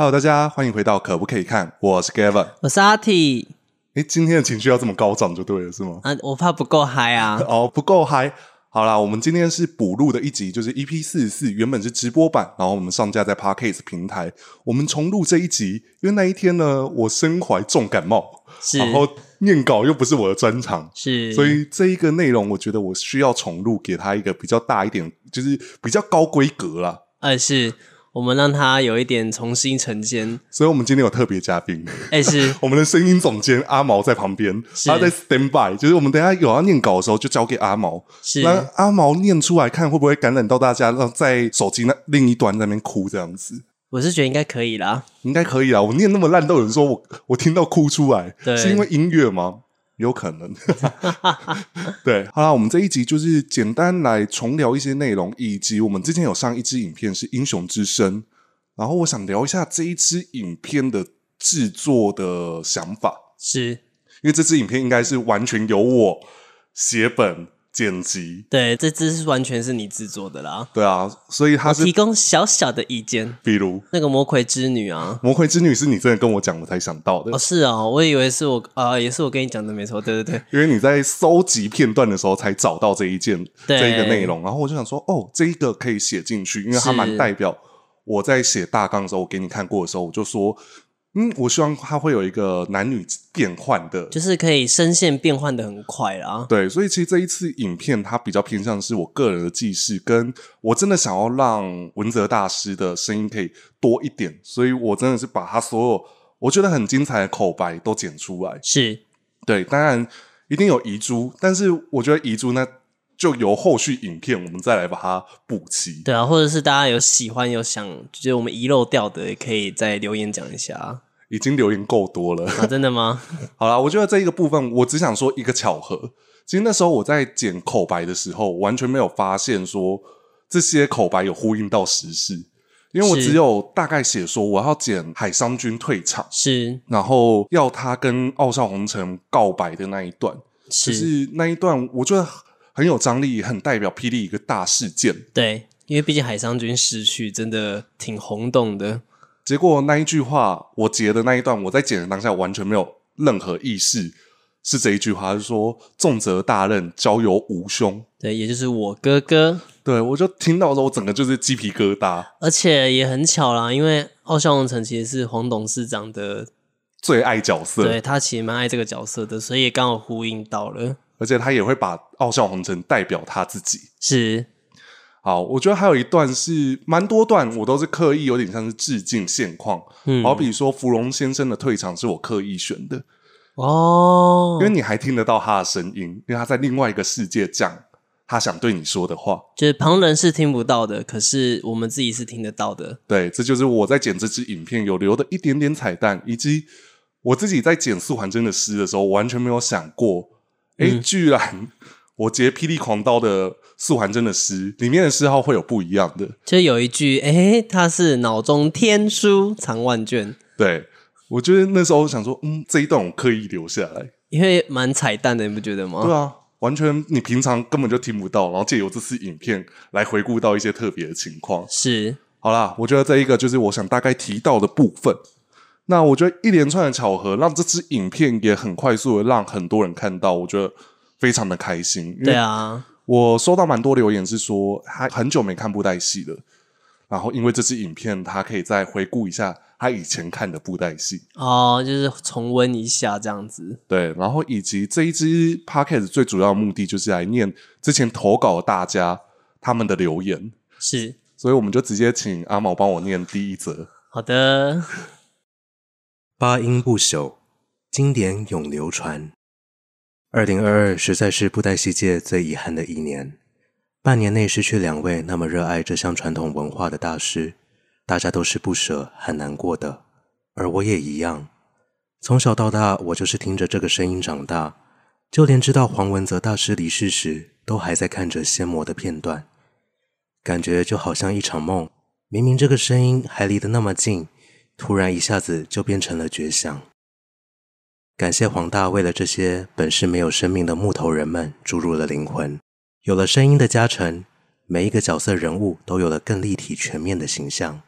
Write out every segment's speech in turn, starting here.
Hello，大家欢迎回到可不可以看？我是 Gavin，我是阿 T。哎，今天的情绪要这么高涨就对了，是吗？啊，我怕不够嗨啊。哦，不够嗨。好啦，我们今天是补录的一集，就是 EP 四十四，原本是直播版，然后我们上架在 Podcast 平台。我们重录这一集，因为那一天呢，我身怀重感冒，然后念稿又不是我的专长，是，所以这一个内容，我觉得我需要重录，给他一个比较大一点，就是比较高规格啦。呃，是。我们让他有一点重新呈现，所以我们今天有特别嘉宾，哎、欸，是 我们的声音总监阿毛在旁边，他在 stand by，就是我们等一下有要念稿的时候就交给阿毛，是，让阿毛念出来看会不会感染到大家，让在手机那另一端在那边哭这样子。我是觉得应该可以啦，应该可以啦，我念那么烂都有人说我我听到哭出来，是因为音乐吗？有可能，对，好啦，我们这一集就是简单来重聊一些内容，以及我们之前有上一支影片是英雄之声，然后我想聊一下这一支影片的制作的想法，是因为这支影片应该是完全由我写本。剪辑，对，这支是完全是你制作的啦。对啊，所以他是提供小小的意见，比如那个魔魁之女啊，魔魁之女是你真的跟我讲，我才想到的。哦，是啊，我以为是我啊、呃，也是我跟你讲的，没错，对对对。因为你在搜集片段的时候才找到这一件对这一个内容，然后我就想说，哦，这一个可以写进去，因为它蛮代表我在写大纲的时候，我给你看过的时候，我就说。嗯，我希望它会有一个男女变换的，就是可以声线变换的很快啦。对，所以其实这一次影片它比较偏向是我个人的记事，跟我真的想要让文泽大师的声音可以多一点，所以我真的是把他所有我觉得很精彩的口白都剪出来。是，对，当然一定有遗珠，但是我觉得遗珠呢，就由后续影片我们再来把它补齐。对啊，或者是大家有喜欢有想就是我们遗漏掉的，也可以再留言讲一下。已经留言够多了啊！真的吗？好啦，我觉得这一个部分，我只想说一个巧合。其实那时候我在剪口白的时候，完全没有发现说这些口白有呼应到时事，因为我只有大概写说我要剪海商君退场，是，然后要他跟傲少红尘告白的那一段，是，是那一段我觉得很有张力，很代表霹雳一个大事件。对，因为毕竟海商君失去，真的挺轰动的。结果那一句话，我截的那一段，我在剪的当下完全没有任何意识，是这一句话，是说重责大任交由吾兄，对，也就是我哥哥。对，我就听到的时候，我整个就是鸡皮疙瘩，而且也很巧啦，因为傲笑红尘其实是黄董事长的最爱角色，对，他其实蛮爱这个角色的，所以也刚好呼应到了，而且他也会把傲笑红尘代表他自己，是。好，我觉得还有一段是蛮多段，我都是刻意有点像是致敬现况。嗯，好比说芙蓉先生的退场是我刻意选的哦，因为你还听得到他的声音，因为他在另外一个世界讲他想对你说的话，就是旁人是听不到的，可是我们自己是听得到的。对，这就是我在剪这支影片有留的一点点彩蛋，以及我自己在剪素还真的诗的时候，完全没有想过，哎、嗯，居然我截霹雳狂刀的。素还真的诗里面的诗号会有不一样的，就有一句，哎、欸，他是脑中天书藏万卷。对，我觉得那时候想说，嗯，这一段我刻意留下来，因为蛮彩蛋的，你不觉得吗？对啊，完全你平常根本就听不到，然后借由这次影片来回顾到一些特别的情况。是，好啦，我觉得这一个就是我想大概提到的部分。那我觉得一连串的巧合，让这支影片也很快速的让很多人看到，我觉得非常的开心。对啊。我收到蛮多留言，是说他很久没看布袋戏了，然后因为这支影片，他可以再回顾一下他以前看的布袋戏哦，就是重温一下这样子。对，然后以及这一支 podcast 最主要的目的就是来念之前投稿的大家他们的留言，是，所以我们就直接请阿毛帮我念第一则。好的，八音不朽，经典永流传。二零二二实在是布袋戏界最遗憾的一年，半年内失去两位那么热爱这项传统文化的大师，大家都是不舍很难过的，而我也一样。从小到大，我就是听着这个声音长大，就连知道黄文泽大师离世时，都还在看着仙魔的片段，感觉就好像一场梦。明明这个声音还离得那么近，突然一下子就变成了绝响。感谢黄大为了这些本是没有生命的木头人们注入了灵魂，有了声音的加成，每一个角色人物都有了更立体全面的形象。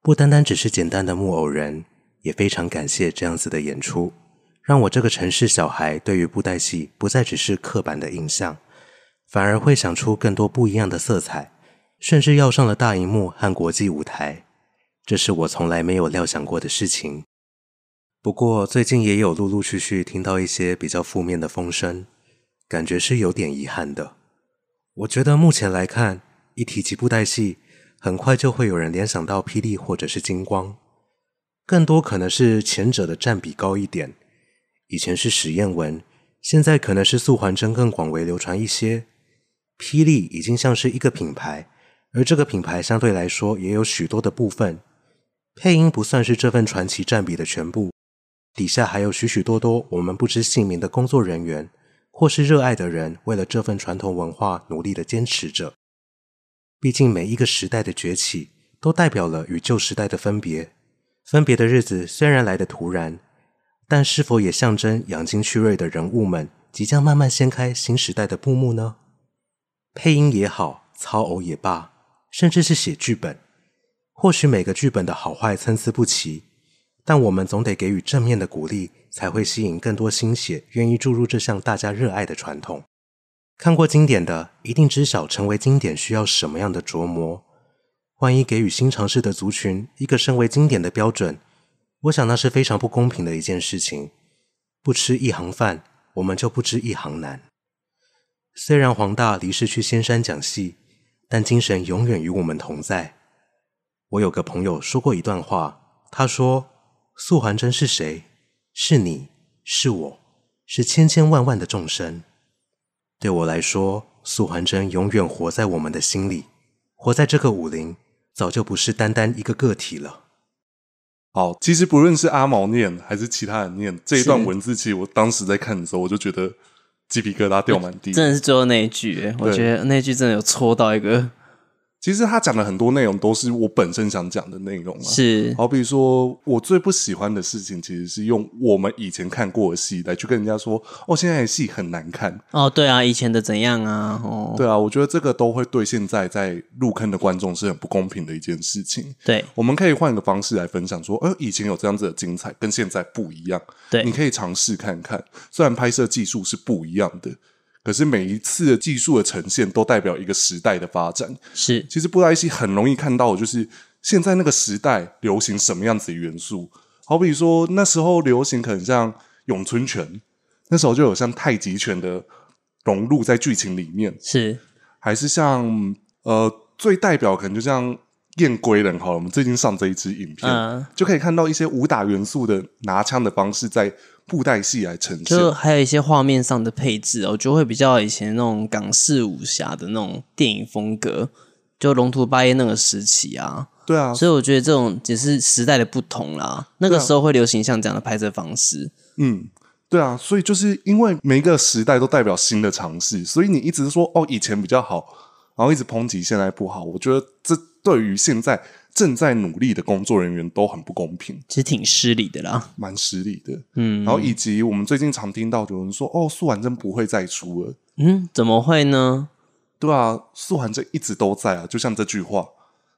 不单单只是简单的木偶人，也非常感谢这样子的演出，让我这个城市小孩对于布袋戏不再只是刻板的印象，反而会想出更多不一样的色彩，甚至要上了大荧幕和国际舞台，这是我从来没有料想过的事情。不过最近也有陆陆续续听到一些比较负面的风声，感觉是有点遗憾的。我觉得目前来看，一提及布袋戏，很快就会有人联想到霹雳或者是金光，更多可能是前者的占比高一点。以前是史艳文，现在可能是素还真更广为流传一些。霹雳已经像是一个品牌，而这个品牌相对来说也有许多的部分。配音不算是这份传奇占比的全部，底下还有许许多多我们不知姓名的工作人员，或是热爱的人，为了这份传统文化努力的坚持着。毕竟每一个时代的崛起，都代表了与旧时代的分别。分别的日子虽然来得突然，但是否也象征养精蓄锐的人物们即将慢慢掀开新时代的布幕呢？配音也好，操偶也罢，甚至是写剧本，或许每个剧本的好坏参差不齐，但我们总得给予正面的鼓励，才会吸引更多心血愿意注入这项大家热爱的传统。看过经典的，一定知晓成为经典需要什么样的琢磨。万一给予新尝试的族群一个身为经典的标准，我想那是非常不公平的一件事情。不吃一行饭，我们就不知一行难。虽然黄大离世去仙山讲戏，但精神永远与我们同在。我有个朋友说过一段话，他说：“素还真是谁？是你，是我，是千千万万的众生。”对我来说，素还真永远活在我们的心里，活在这个武林，早就不是单单一个个体了。好，其实不论是阿毛念还是其他人念这一段文字，其实我当时在看的时候，我就觉得鸡皮疙瘩掉满地。真的是最后那一句，我觉得那一句真的有戳到一个。其实他讲的很多内容都是我本身想讲的内容啊，是，好比说我最不喜欢的事情，其实是用我们以前看过的戏来去跟人家说，哦，现在的戏很难看。哦，对啊，以前的怎样啊？哦，对啊，我觉得这个都会对现在在入坑的观众是很不公平的一件事情。对，我们可以换一个方式来分享，说，呃，以前有这样子的精彩，跟现在不一样。对，你可以尝试看看，虽然拍摄技术是不一样的。可是每一次的技术的呈现，都代表一个时代的发展。是，其实布袋戏很容易看到，就是现在那个时代流行什么样子的元素。好比说那时候流行可能像咏春拳，那时候就有像太极拳的融入在剧情里面。是，还是像呃最代表可能就像燕归人好了，我们最近上这一支影片，嗯，就可以看到一些武打元素的拿枪的方式在。布袋戏来呈现，就还有一些画面上的配置哦，就会比较以前那种港式武侠的那种电影风格，就龙图八叶那个时期啊。对啊，所以我觉得这种只是时代的不同啦。那个时候会流行像这样的拍摄方式。嗯，对啊，所以就是因为每一个时代都代表新的尝试，所以你一直说哦以前比较好，然后一直抨击现在不好，我觉得这对于现在。正在努力的工作人员都很不公平，其实挺失礼的啦，蛮失礼的。嗯，然后以及我们最近常听到有人说：“哦，素婉真不会再出了。”嗯，怎么会呢？对啊，素还真一直都在啊，就像这句话，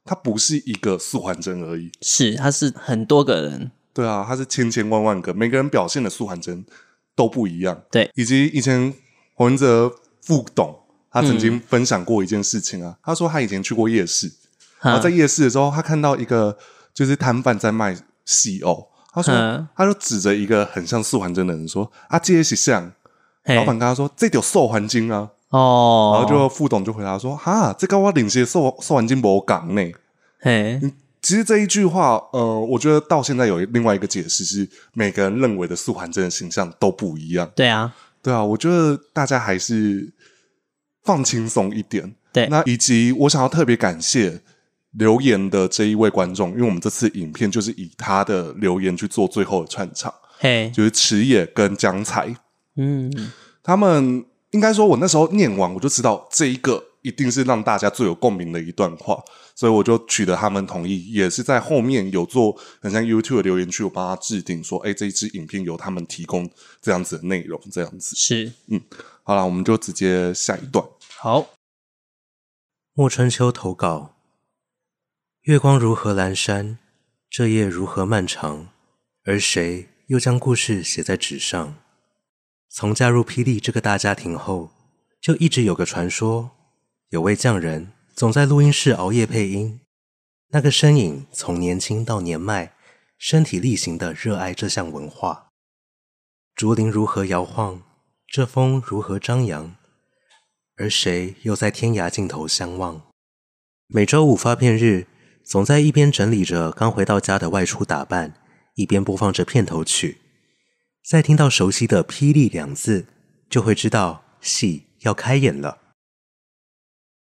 他不是一个素还真而已，是他是很多个人。对啊，他是千千万万个，每个人表现的素还真都不一样。对，以及以前洪文哲副董他曾经分享过一件事情啊，嗯、他说他以前去过夜市。然后在夜市的时候，他看到一个就是摊贩在卖西欧，他说，他就指着一个很像素还真的人说：“啊，这也是像。”老板跟他说：“这条素还真啊。”哦，然后就副董就回答说：“哈，这个我领些素素还真无港呢。”嘿，其实这一句话，呃，我觉得到现在有另外一个解释是，每个人认为的素环真的形象都不一样。对啊，对啊，我觉得大家还是放轻松一点。对，那以及我想要特别感谢。留言的这一位观众，因为我们这次影片就是以他的留言去做最后的串场，嘿，就是池野跟江才，嗯，他们应该说，我那时候念完我就知道这一个一定是让大家最有共鸣的一段话，所以我就取得他们同意，也是在后面有做很像 YouTube 的留言区，我帮他制定说，哎，这一支影片由他们提供这样子的内容，这样子。是，嗯，好了，我们就直接下一段，好，莫春秋投稿。月光如何阑珊，这夜如何漫长，而谁又将故事写在纸上？从加入霹雳这个大家庭后，就一直有个传说，有位匠人总在录音室熬夜配音。那个身影从年轻到年迈，身体力行的热爱这项文化。竹林如何摇晃，这风如何张扬，而谁又在天涯尽头相望？每周五发片日，总在一边整理着刚回到家的外出打扮，一边播放着片头曲。再听到熟悉的“霹雳”两字，就会知道戏要开演了。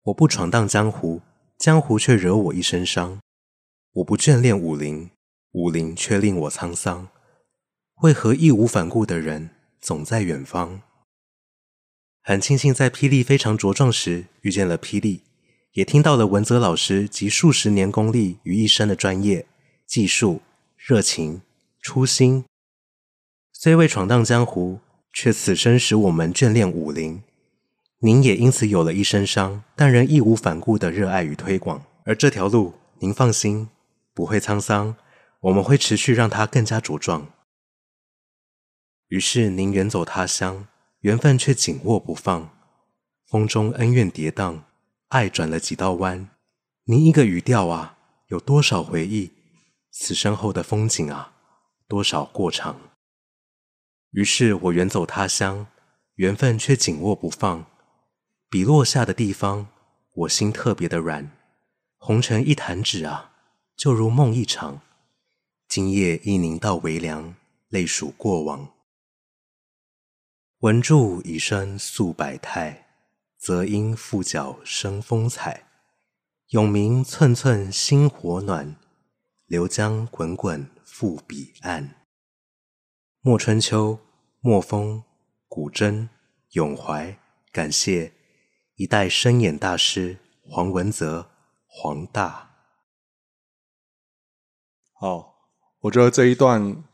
我不闯荡江湖，江湖却惹我一身伤。我不眷恋武林，武林却令我沧桑。为何义无反顾的人总在远方？很庆幸在霹雳非常茁壮时遇见了霹雳，也听到了文泽老师集数十年功力于一身的专业、技术、热情、初心。虽未闯荡江湖，却此生使我们眷恋武林。您也因此有了一身伤，但仍义无反顾的热爱与推广。而这条路，您放心，不会沧桑，我们会持续让它更加茁壮。于是您远走他乡，缘分却紧握不放。风中恩怨跌宕，爱转了几道弯。您一个语调啊，有多少回忆？此生后的风景啊，多少过场？于是我远走他乡，缘分却紧握不放。笔落下的地方，我心特别的软。红尘一弹指啊，就如梦一场。今夜一凝到微凉，泪数过往。文柱已生素百态，则因复角生风采。永明寸寸心火暖，流江滚滚复彼岸。莫春秋。莫风、古筝、咏怀，感谢一代深演大师黄文泽、黄大。好，我觉得这一段，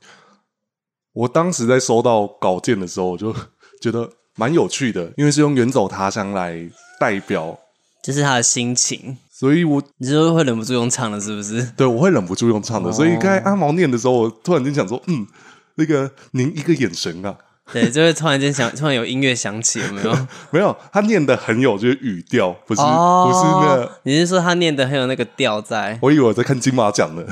我当时在收到稿件的时候，我就觉得蛮有趣的，因为是用远走他乡来代表，就是他的心情，所以我你就会忍不住用唱的，是不是？对，我会忍不住用唱的，哦、所以刚才阿毛念的时候，我突然间想说，嗯。那个，您一个眼神啊，对，就会突然间想，突然有音乐响起，有没有？没有，他念的很有，就是语调，不是，哦、不是那個。你是说他念的很有那个调在？我以为我在看金马奖呢，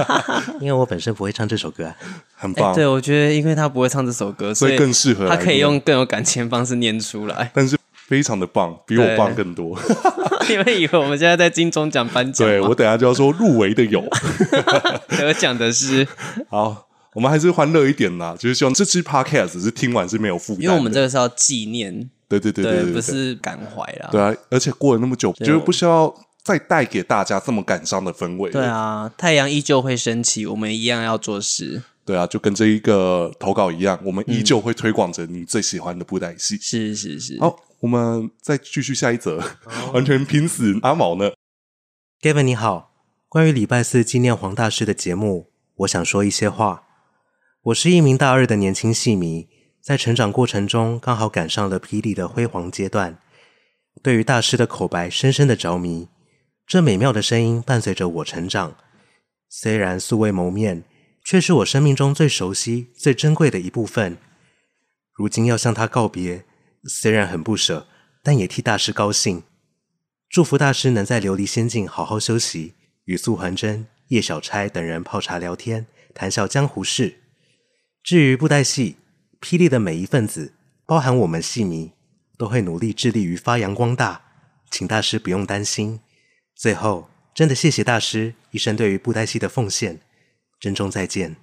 因为我本身不会唱这首歌，啊，很棒。对，我觉得因为他不会唱这首歌，所以更适合他可以用更有感情的方式念出来，但是非常的棒，比我棒更多。你们以为我们现在在金钟奖颁奖？对，我等下就要说入围的有，得奖的是好。我们还是欢乐一点啦，就是希望这期 podcast 是听完是没有负担，因为我们这个是要纪念，对对对对，不是感怀啦。对啊，而且过了那么久，就是不需要再带给大家这么感伤的氛围。对啊，太阳依旧会升起，我们一样要做事。对啊，就跟这一个投稿一样，我们依旧会推广着你最喜欢的布袋戏。是是是。好，我们再继续下一则，哦、完全拼死阿毛呢？Gavin 你好，关于礼拜四纪念黄大师的节目，我想说一些话。我是一名大二的年轻戏迷，在成长过程中刚好赶上了霹雳的辉煌阶段，对于大师的口白深深的着迷。这美妙的声音伴随着我成长，虽然素未谋面，却是我生命中最熟悉、最珍贵的一部分。如今要向他告别，虽然很不舍，但也替大师高兴。祝福大师能在琉璃仙境好好休息，与素还真、叶小钗等人泡茶聊天，谈笑江湖事。至于布袋戏，霹雳的每一份子，包含我们戏迷，都会努力致力于发扬光大，请大师不用担心。最后，真的谢谢大师一生对于布袋戏的奉献，珍重再见。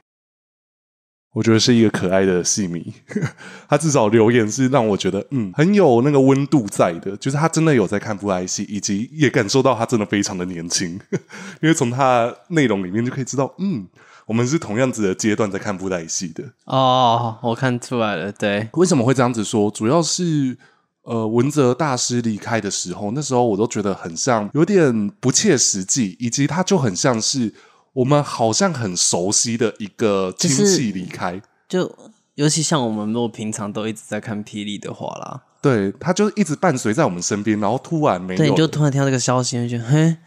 我觉得是一个可爱的戏迷，他至少留言是让我觉得，嗯，很有那个温度在的，就是他真的有在看布袋戏，以及也感受到他真的非常的年轻，因为从他内容里面就可以知道，嗯。我们是同样子的阶段在看布袋戏的哦，我看出来了。对，为什么会这样子说？主要是呃，文泽大师离开的时候，那时候我都觉得很像有点不切实际，以及他就很像是我们好像很熟悉的一个亲戚离开。就，就尤其像我们如果平常都一直在看霹雳的话啦，对，他就一直伴随在我们身边，然后突然没有，对，你就突然听到这个消息，就觉得嘿，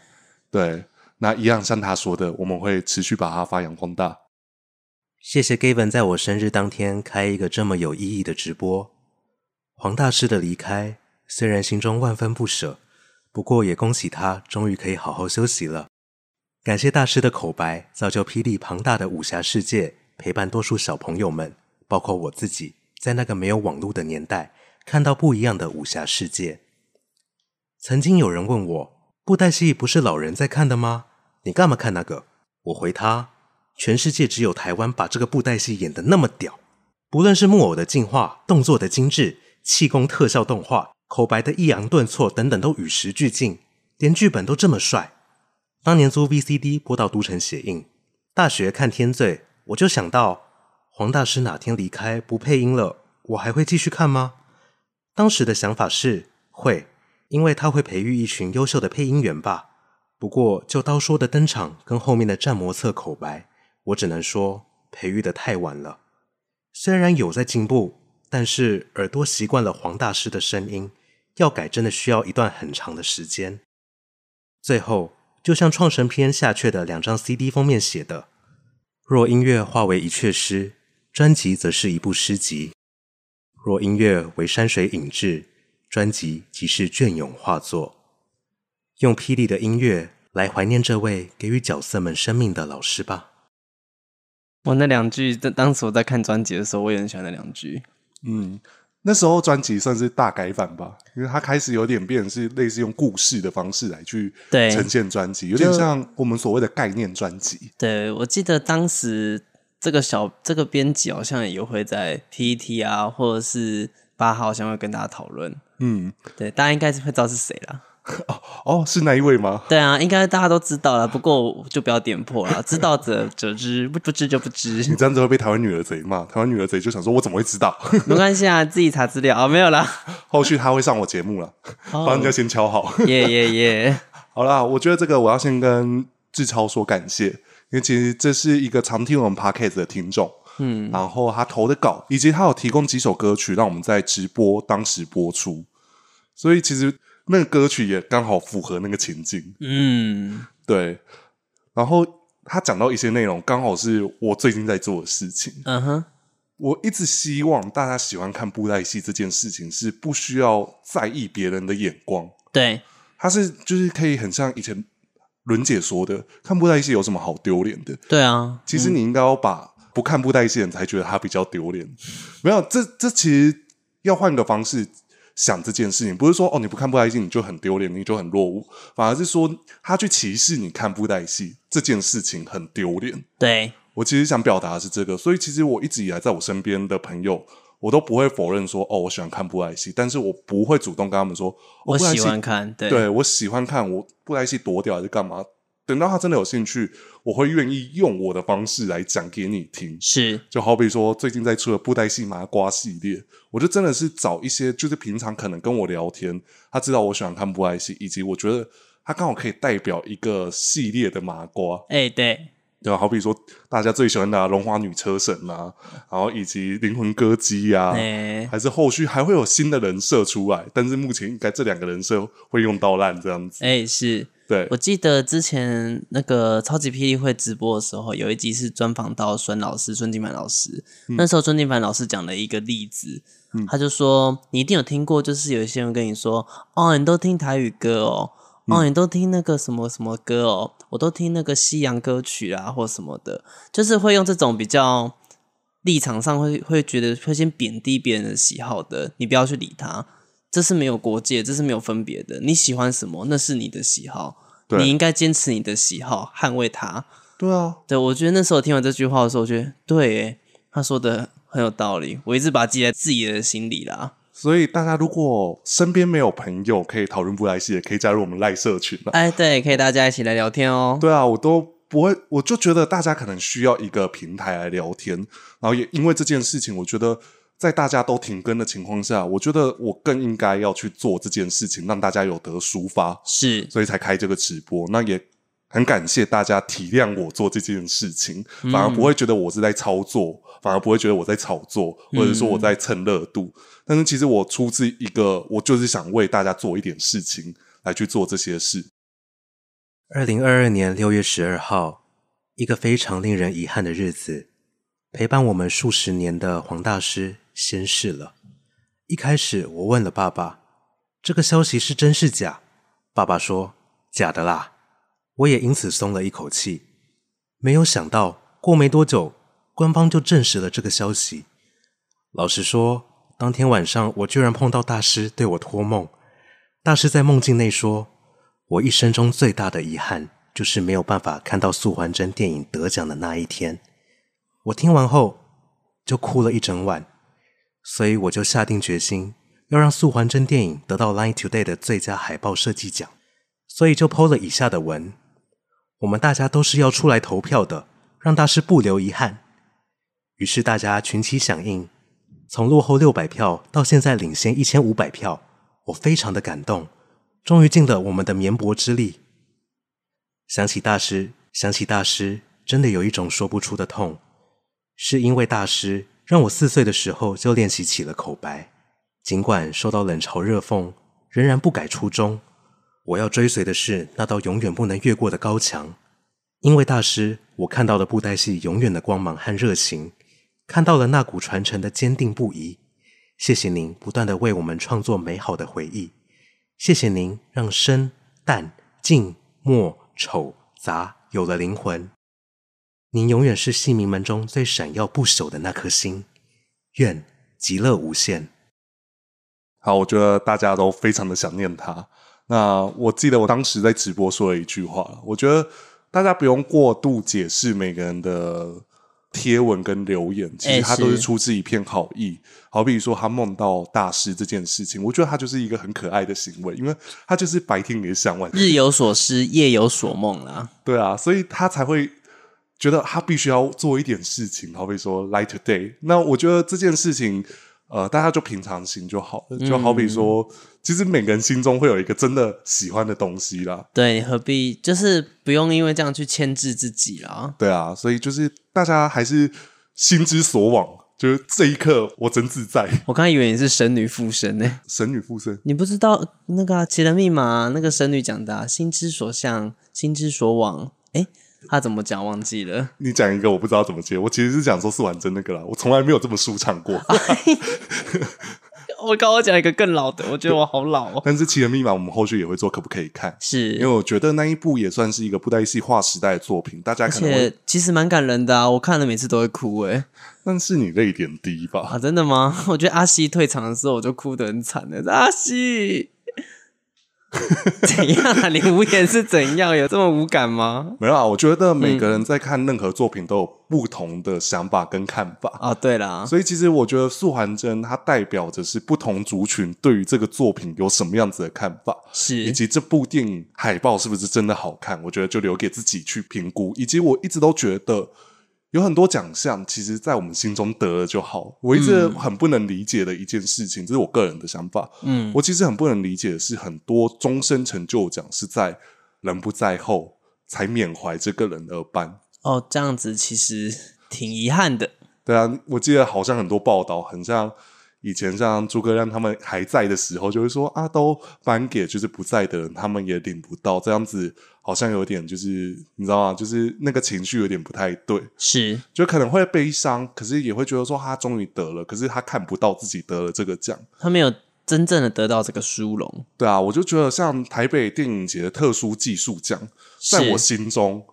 对。那一样像他说的，我们会持续把它发扬光大。谢谢 Gavin 在我生日当天开一个这么有意义的直播。黄大师的离开，虽然心中万分不舍，不过也恭喜他终于可以好好休息了。感谢大师的口白，造就霹雳庞大的武侠世界，陪伴多数小朋友们，包括我自己，在那个没有网络的年代，看到不一样的武侠世界。曾经有人问我，布袋戏不是老人在看的吗？你干嘛看那个？我回他。全世界只有台湾把这个布袋戏演得那么屌，不论是木偶的进化、动作的精致、气功特效动画、口白的抑扬顿挫等等，都与时俱进，连剧本都这么帅。当年租 VCD 播到都城血印，大学看《天罪》，我就想到黄大师哪天离开不配音了，我还会继续看吗？当时的想法是会，因为他会培育一群优秀的配音员吧。不过就刀说的登场跟后面的战魔策口白。我只能说，培育的太晚了。虽然有在进步，但是耳朵习惯了黄大师的声音，要改真的需要一段很长的时间。最后，就像《创神篇》下阙的两张 CD 封面写的：“若音乐化为一阙诗，专辑则是一部诗集；若音乐为山水影志，专辑即是隽永画作。”用霹雳的音乐来怀念这位给予角色们生命的老师吧。我那两句，当当时我在看专辑的时候，我也很喜欢那两句。嗯，那时候专辑算是大改版吧，因为它开始有点变成是类似用故事的方式来去呈现专辑，有点像我们所谓的概念专辑。对，我记得当时这个小这个编辑好像也会在 PTT 啊，或者是八号，好像会跟大家讨论。嗯，对，大家应该是会知道是谁啦。哦 哦，是那一位吗？对啊，应该大家都知道了，不过就不要点破了。知道者者知，不不知就不知。你这样子会被台湾女儿贼骂，台湾女儿贼就想说：“我怎么会知道？” 没关系啊，自己查资料啊、哦，没有啦。后续他会上我节目了，帮人家先敲好。耶耶耶！好啦，我觉得这个我要先跟志超说感谢，因为其实这是一个常听我们 Podcast 的听众，嗯，然后他投的稿，以及他有提供几首歌曲让我们在直播当时播出，所以其实。那个歌曲也刚好符合那个情境，嗯，对。然后他讲到一些内容，刚好是我最近在做的事情。嗯哼，我一直希望大家喜欢看布袋戏这件事情是不需要在意别人的眼光。对，他是就是可以很像以前伦姐说的，看布袋戏有什么好丢脸的？对啊，其实你应该要把不看布袋戏的人才觉得他比较丢脸。没有，这这其实要换个方式。想这件事情，不是说哦，你不看布袋戏你就很丢脸，你就很落伍，反而是说他去歧视你看布袋戏这件事情很丢脸。对，我其实想表达的是这个，所以其实我一直以来在我身边的朋友，我都不会否认说哦，我喜欢看布袋戏，但是我不会主动跟他们说，哦、我喜欢看，对，对我喜欢看，我布袋戏多屌还是干嘛？等到他真的有兴趣，我会愿意用我的方式来讲给你听。是，就好比说最近在出的布袋戏麻瓜系列，我就真的是找一些就是平常可能跟我聊天，他知道我喜欢看布袋戏，以及我觉得他刚好可以代表一个系列的麻瓜。哎、欸，对，对吧？好比说大家最喜欢的《龙华女车神》啊，然后以及《灵魂歌姬》啊，欸、还是后续还会有新的人设出来，但是目前应该这两个人设会用到烂这样子。哎、欸，是。对，我记得之前那个超级霹雳会直播的时候，有一集是专访到孙老师孙金凡老师。嗯、那时候孙金凡老师讲了一个例子，嗯、他就说：“你一定有听过，就是有一些人跟你说，哦，你都听台语歌哦，哦，你都听那个什么什么歌哦，我都听那个西洋歌曲啊，或什么的，就是会用这种比较立场上会会觉得会先贬低别人的喜好的，你不要去理他。”这是没有国界，这是没有分别的。你喜欢什么，那是你的喜好，对你应该坚持你的喜好，捍卫它。对啊，对，我觉得那时候听完这句话的时候，我觉得对，他说的很有道理。我一直把它记在自己的心里啦。所以大家如果身边没有朋友可以讨论布袋戏，也可以加入我们赖社群。哎，对，可以大家一起来聊天哦。对啊，我都不会，我就觉得大家可能需要一个平台来聊天，然后也因为这件事情，我觉得。在大家都停更的情况下，我觉得我更应该要去做这件事情，让大家有得抒发，是，所以才开这个直播。那也很感谢大家体谅我做这件事情，反而不会觉得我是在操作，反而不会觉得我在炒作，或者说我在蹭热度。嗯、但是其实我出自一个，我就是想为大家做一点事情来去做这些事。二零二二年六月十二号，一个非常令人遗憾的日子，陪伴我们数十年的黄大师先逝了。一开始，我问了爸爸：“这个消息是真是假？”爸爸说：“假的啦。”我也因此松了一口气。没有想到，过没多久，官方就证实了这个消息。老实说，当天晚上我居然碰到大师对我托梦。大师在梦境内说：“我一生中最大的遗憾，就是没有办法看到素还真电影得奖的那一天。”我听完后就哭了一整晚。所以我就下定决心，要让素还真电影得到 Line Today 的最佳海报设计奖。所以就 po 了以下的文：我们大家都是要出来投票的，让大师不留遗憾。于是大家群起响应，从落后六百票到现在领先一千五百票，我非常的感动，终于尽了我们的绵薄之力。想起大师，想起大师，真的有一种说不出的痛，是因为大师。让我四岁的时候就练习起了口白，尽管受到冷嘲热讽，仍然不改初衷。我要追随的是那道永远不能越过的高墙。因为大师，我看到了布袋戏永远的光芒和热情，看到了那股传承的坚定不移。谢谢您不断地为我们创作美好的回忆，谢谢您让生、旦、净、末、丑、杂有了灵魂。您永远是戏迷们中最闪耀不朽的那颗星，愿极乐无限。好，我觉得大家都非常的想念他。那我记得我当时在直播说了一句话，我觉得大家不用过度解释每个人的贴文跟留言，其实他都是出自一片好意。欸、好比说他梦到大师这件事情，我觉得他就是一个很可爱的行为，因为他就是白天也想晚，日有所思，夜有所梦啦。对啊，所以他才会。觉得他必须要做一点事情，好比说 Light Today。那我觉得这件事情，呃，大家就平常心就好了。就好比说，嗯、其实每个人心中会有一个真的喜欢的东西啦。对，何必就是不用因为这样去牵制自己啦。对啊，所以就是大家还是心之所往，就是这一刻我真自在。我刚才以为你是神女附身呢。神女附身？你不知道那个奇人密码那个神女讲的、啊“心之所向，心之所往”诶。他怎么讲忘记了？你讲一个，我不知道怎么接。我其实是讲说素还真那个啦，我从来没有这么舒畅过。我刚刚讲一个更老的，我觉得我好老哦。但是《奇人密码》我们后续也会做，可不可以看？是，因为我觉得那一部也算是一个布袋戏划时代的作品，大家可能会其实蛮感人的啊。我看了每次都会哭哎。但是你泪点低吧？啊，真的吗？我觉得阿西退场的时候，我就哭得很惨的。阿西。怎样啊？你无言是怎样？有这么无感吗？没有啊，我觉得每个人在看任何作品都有不同的想法跟看法啊。对啦，所以其实我觉得素还真它代表着是不同族群对于这个作品有什么样子的看法，是以及这部电影海报是不是真的好看？我觉得就留给自己去评估。以及我一直都觉得。有很多奖项，其实，在我们心中得了就好。我一直很不能理解的一件事情，嗯、这是我个人的想法。嗯，我其实很不能理解的是，很多终身成就奖是在人不在后才缅怀这个人而颁。哦，这样子其实挺遗憾的。对啊，我记得好像很多报道，很像以前像诸葛亮他们还在的时候，就会说啊，都颁给就是不在的人，他们也领不到这样子。好像有点就是你知道吗？就是那个情绪有点不太对，是就可能会悲伤，可是也会觉得说他终于得了，可是他看不到自己得了这个奖，他没有真正的得到这个殊荣。对啊，我就觉得像台北电影节的特殊技术奖，在我心中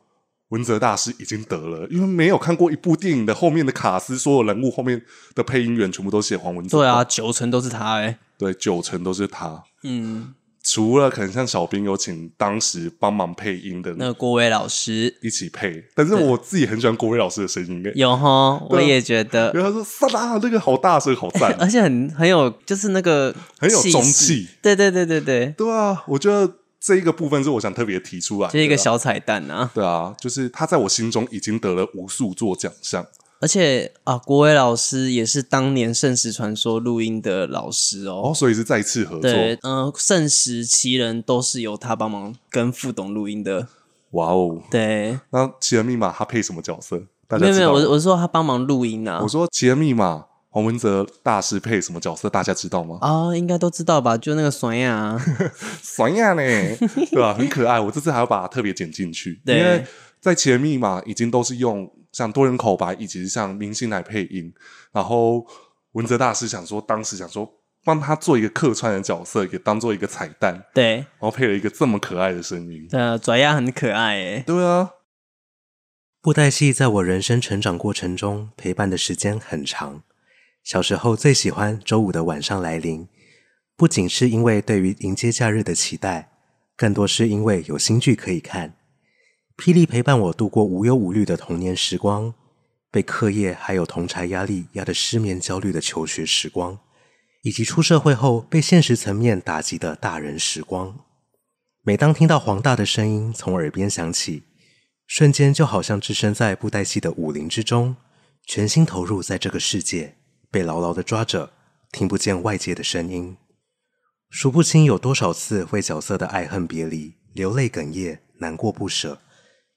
文泽大师已经得了，因为没有看过一部电影的后面的卡司，所有人物后面的配音员全部都写黄文泽。对啊，九成都是他哎、欸，对，九成都是他，嗯。除了可能像小兵有请当时帮忙配音的那个郭伟老师一起配，但是我自己很喜欢郭伟老师的声音。有哈，我也觉得。因为他说“萨拉”那个好大声，好赞，而且很很有，就是那个很有中气。对对对对对，对啊！我觉得这一个部分是我想特别提出来，这一个小彩蛋啊。对啊，就是他在我心中已经得了无数座奖项。而且啊，国伟老师也是当年《圣石传说》录音的老师哦，哦，所以是再次合作。对，嗯、呃，《圣石奇人》都是由他帮忙跟副董录音的。哇哦，对。那《奇人密码》他配什么角色？没有没有，我我是说他帮忙录音啊。我说《奇人密码》黄文泽大师配什么角色？大家知道吗？啊、哦，应该都知道吧？就那个酸呀，酸呀呢，对吧？很可爱。我这次还要把它特别剪进去，对，因为在前密码，已经都是用像多人口白以及像明星来配音。然后文泽大师想说，当时想说帮他做一个客串的角色，也当做一个彩蛋，对。然后配了一个这么可爱的声音，对啊，拽呀很可爱诶。对啊。布袋戏在我人生成长过程中陪伴的时间很长。小时候最喜欢周五的晚上来临，不仅是因为对于迎接假日的期待，更多是因为有新剧可以看。霹雳陪伴我度过无忧无虑的童年时光，被课业还有同侪压力压得失眠焦虑的求学时光，以及出社会后被现实层面打击的大人时光。每当听到黄大的声音从耳边响起，瞬间就好像置身在布袋戏的武林之中，全心投入在这个世界。被牢牢的抓着，听不见外界的声音，数不清有多少次为角色的爱恨别离流泪哽咽、难过不舍，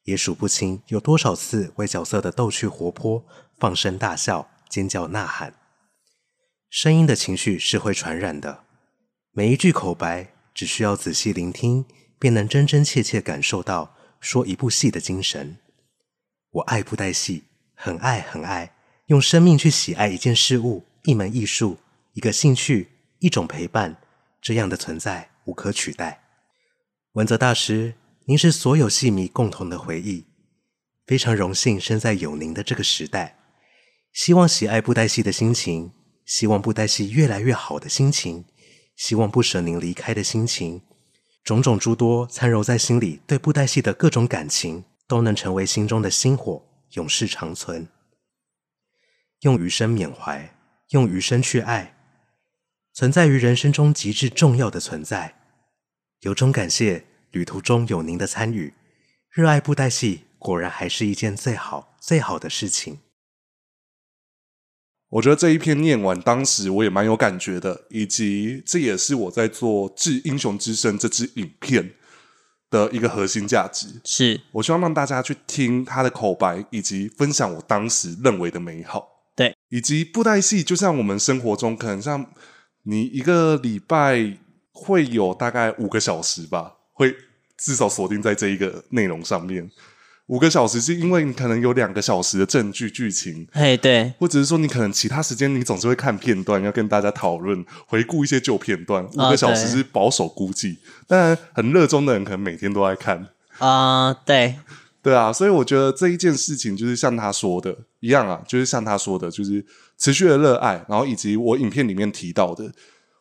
也数不清有多少次为角色的逗趣活泼放声大笑、尖叫呐喊。声音的情绪是会传染的，每一句口白只需要仔细聆听，便能真真切切感受到说一部戏的精神。我爱布袋戏，很爱很爱。用生命去喜爱一件事物、一门艺术、一个兴趣、一种陪伴，这样的存在无可取代。文泽大师，您是所有戏迷共同的回忆，非常荣幸生在有您的这个时代。希望喜爱布袋戏的心情，希望布袋戏越来越好的心情，希望不舍您离开的心情，种种诸多参揉在心里，对布袋戏的各种感情，都能成为心中的星火，永世长存。用余生缅怀，用余生去爱，存在于人生中极致重要的存在。由衷感谢旅途中有您的参与，热爱布袋戏果然还是一件最好最好的事情。我觉得这一篇念完，当时我也蛮有感觉的，以及这也是我在做《致英雄之声》这支影片的一个核心价值。是我希望让大家去听他的口白，以及分享我当时认为的美好。对，以及布袋戏，就像我们生活中，可能像你一个礼拜会有大概五个小时吧，会至少锁定在这一个内容上面。五个小时是因为你可能有两个小时的证据剧情，哎，对，或者是说你可能其他时间你总是会看片段，要跟大家讨论、回顾一些旧片段。五个小时是保守估计，当然很热衷的人可能每天都在看。啊、呃，对。对啊，所以我觉得这一件事情就是像他说的一样啊，就是像他说的，就是持续的热爱，然后以及我影片里面提到的，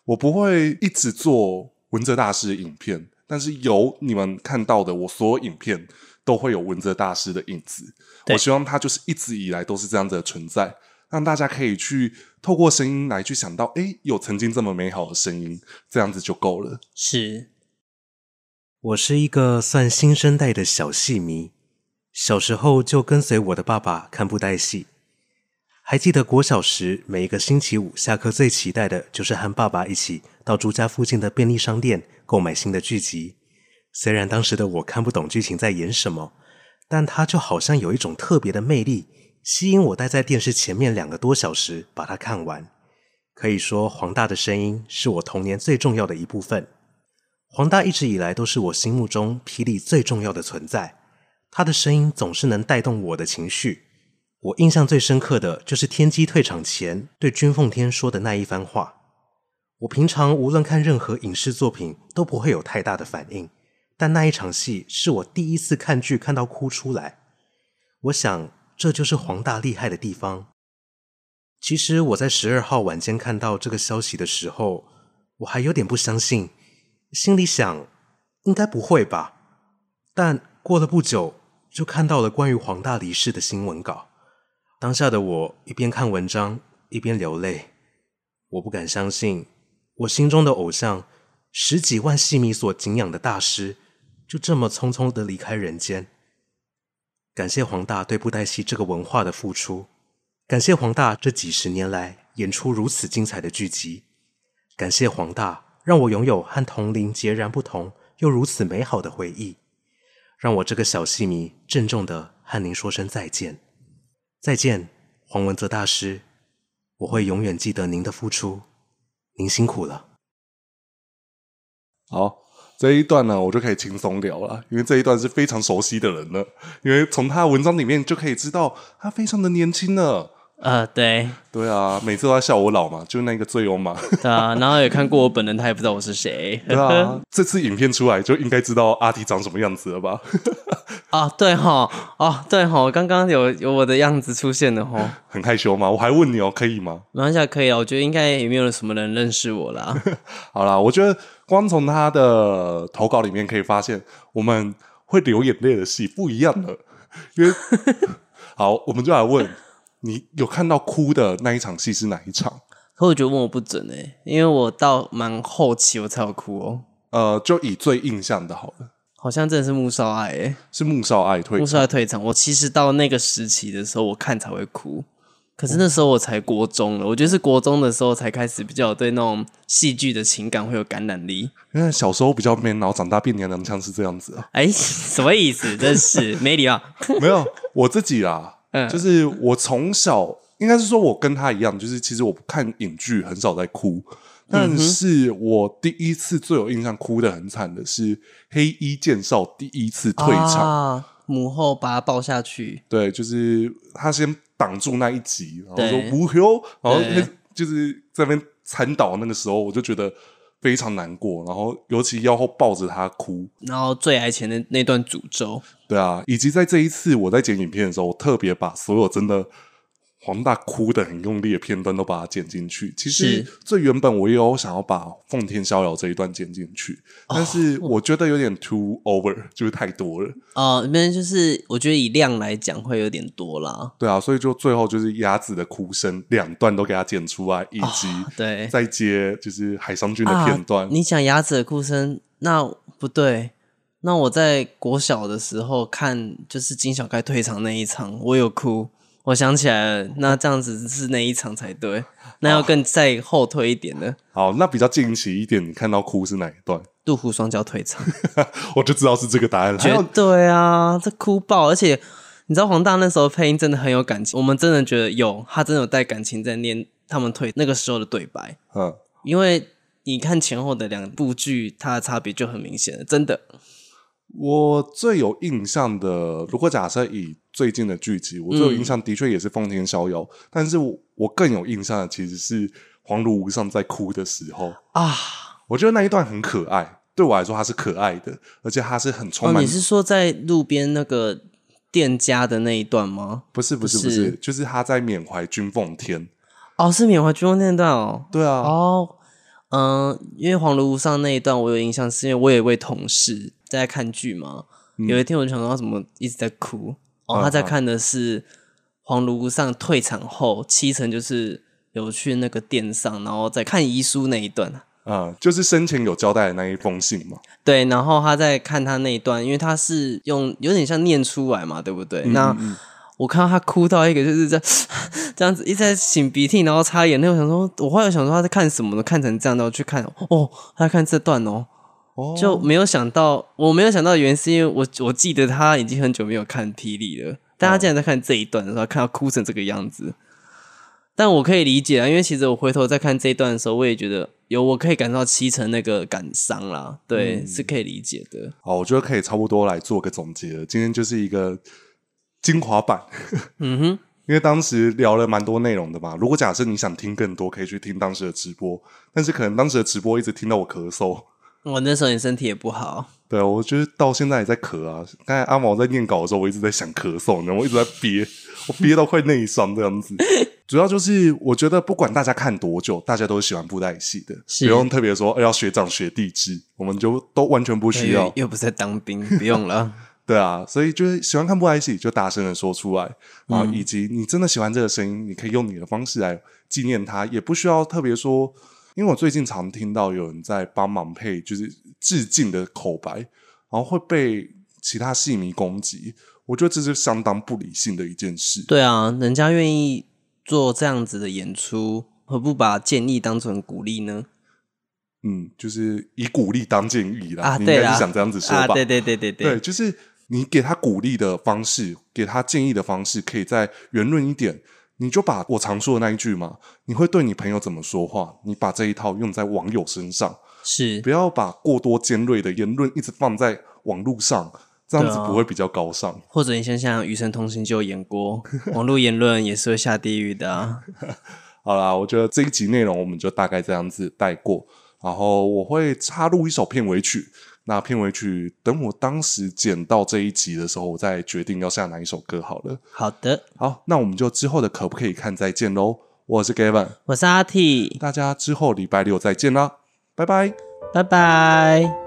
我不会一直做文泽大师的影片，但是有你们看到的，我所有影片都会有文泽大师的影子。我希望他就是一直以来都是这样子的存在，让大家可以去透过声音来去想到，诶，有曾经这么美好的声音，这样子就够了。是，我是一个算新生代的小戏迷。小时候就跟随我的爸爸看布袋戏，还记得国小时每一个星期五下课最期待的就是和爸爸一起到朱家附近的便利商店购买新的剧集。虽然当时的我看不懂剧情在演什么，但它就好像有一种特别的魅力，吸引我待在电视前面两个多小时把它看完。可以说，黄大的声音是我童年最重要的一部分。黄大一直以来都是我心目中霹雳最重要的存在。他的声音总是能带动我的情绪。我印象最深刻的就是天机退场前对君凤天说的那一番话。我平常无论看任何影视作品都不会有太大的反应，但那一场戏是我第一次看剧看到哭出来。我想这就是黄大厉害的地方。其实我在十二号晚间看到这个消息的时候，我还有点不相信，心里想应该不会吧。但过了不久。就看到了关于黄大离世的新闻稿，当下的我一边看文章一边流泪。我不敢相信，我心中的偶像，十几万戏迷所敬仰的大师，就这么匆匆的离开人间。感谢黄大对布袋戏这个文化的付出，感谢黄大这几十年来演出如此精彩的剧集，感谢黄大让我拥有和同龄截然不同又如此美好的回忆。让我这个小戏迷郑重的和您说声再见，再见，黄文泽大师，我会永远记得您的付出，您辛苦了。好，这一段呢，我就可以轻松聊了，因为这一段是非常熟悉的人了，因为从他文章里面就可以知道他非常的年轻了。呃，对，对啊，每次都在笑我老嘛，就那个醉翁嘛。对啊，然后也看过我本人，他也不知道我是谁。对啊，这次影片出来就应该知道阿迪长什么样子了吧？啊，对哈，哦，对哈，刚刚有有我的样子出现了哈。很害羞吗？我还问你哦，可以吗？没关系，可以啊。我觉得应该也没有什么人认识我啦。好啦，我觉得光从他的投稿里面可以发现，我们会流眼泪的戏不一样了。因为 好，我们就来问。你有看到哭的那一场戏是哪一场？可我觉得问我不准哎、欸，因为我到蛮后期我才有哭哦。呃，就以最印象的好了，好像真的是穆少爱是穆少爱退场，穆少爱退场。我其实到那个时期的时候，我看才会哭。可是那时候我才国中了，我觉得是国中的时候才开始比较对那种戏剧的情感会有感染力。因为小时候比较 man，然后长大变娘娘腔是这样子啊？哎、欸，什么意思？真是没礼貌。没有，我自己啦。嗯，就是我从小应该是说，我跟他一样，就是其实我看影剧很少在哭，但是我第一次最有印象哭的很惨的是《黑衣剑少》第一次退场，啊，母后把他抱下去，对，就是他先挡住那一集，然后说无休，然后就是在那边惨倒那个时候，我就觉得非常难过，然后尤其要后抱着他哭，然后最爱前的那段诅咒。对啊，以及在这一次我在剪影片的时候，我特别把所有真的黄大哭的很用力的片段都把它剪进去。其实最原本我也有想要把奉天逍遥这一段剪进去，但是我觉得有点 too over，就是太多了。哦，那边就是我觉得以量来讲会有点多啦。对啊，所以就最后就是鸭子的哭声两段都给它剪出来，以及对再接就是海商君的片段。啊、你讲鸭子的哭声，那不对。那我在国小的时候看，就是金小开退场那一场，我有哭。我想起来了，那这样子是那一场才对。那要更再后退一点的。好，那比较近期一点，你看到哭是哪一段？杜甫双脚退场，我就知道是这个答案了。绝对啊，这哭爆！而且你知道黄大那时候配音真的很有感情，我们真的觉得有他真的有带感情在念他们退那个时候的对白。嗯，因为你看前后的两部剧，它的差别就很明显了，真的。我最有印象的，如果假设以最近的剧集，我最有印象的确也是《奉天逍遥》，嗯，但是我我更有印象的其实是黄如无上在哭的时候啊，我觉得那一段很可爱，对我来说它是可爱的，而且它是很充满。哦，你是说在路边那个店家的那一段吗？不是不是不是，不是，就是他在缅怀君奉天。哦，是缅怀君奉天那段哦。对啊。哦，嗯，因为黄如无上那一段我有印象，是因为我有一位同事。在看剧嘛、嗯，有一天我就想到他怎么一直在哭，哦，他在看的是黄如无上退场后，七成就是有去那个殿上，然后在看遗书那一段，啊，就是生前有交代的那一封信嘛。对，然后他在看他那一段，因为他是用有点像念出来嘛，对不对？嗯、那、嗯、我看到他哭到一个就是这样 这样子一直在擤鼻涕，然后擦眼泪，我想说，我后来想说他在看什么呢？看成这样，然后去看，哦，他在看这段哦。就没有想到，我没有想到，原因是因为我我记得他已经很久没有看霹雳了，但他竟然在看这一段的时候，看到哭成这个样子。但我可以理解啊，因为其实我回头再看这一段的时候，我也觉得有我可以感受到七成那个感伤啦，对、嗯，是可以理解的。好，我觉得可以差不多来做个总结了。今天就是一个精华版，嗯哼，因为当时聊了蛮多内容的嘛。如果假设你想听更多，可以去听当时的直播，但是可能当时的直播一直听到我咳嗽。我那时候你身体也不好，对啊，我觉得到现在也在咳啊。刚才阿毛在念稿的时候，我一直在想咳嗽，然后我一直在憋，我憋到快内伤这样子。主要就是我觉得不管大家看多久，大家都是喜欢布袋戏的，不用特别说要学长学弟制，我们就都完全不需要。又不是在当兵，不用了。对啊，所以就是喜欢看布袋戏，就大声的说出来啊，然后以及你真的喜欢这个声音，你可以用你的方式来纪念他，也不需要特别说。因为我最近常听到有人在帮忙配，就是致敬的口白，然后会被其他戏迷攻击。我觉得这是相当不理性的一件事。对啊，人家愿意做这样子的演出，何不把建议当成鼓励呢？嗯，就是以鼓励当建议啦。啊，你应该是想这样子说吧？啊，对对对对对，对，就是你给他鼓励的方式，给他建议的方式，可以再圆润一点。你就把我常说的那一句嘛，你会对你朋友怎么说话？你把这一套用在网友身上，是不要把过多尖锐的言论一直放在网络上，这样子不会比较高尚。或者你想想《与神同行》就有演过，网络言论也是会下地狱的啊。好啦，我觉得这一集内容我们就大概这样子带过，然后我会插入一首片尾曲。那片尾曲，等我当时剪到这一集的时候，我再决定要下哪一首歌好了。好的，好，那我们就之后的可不可以看再见喽。我是 Gavin，我是阿 T，大家之后礼拜六再见啦，拜拜，拜拜。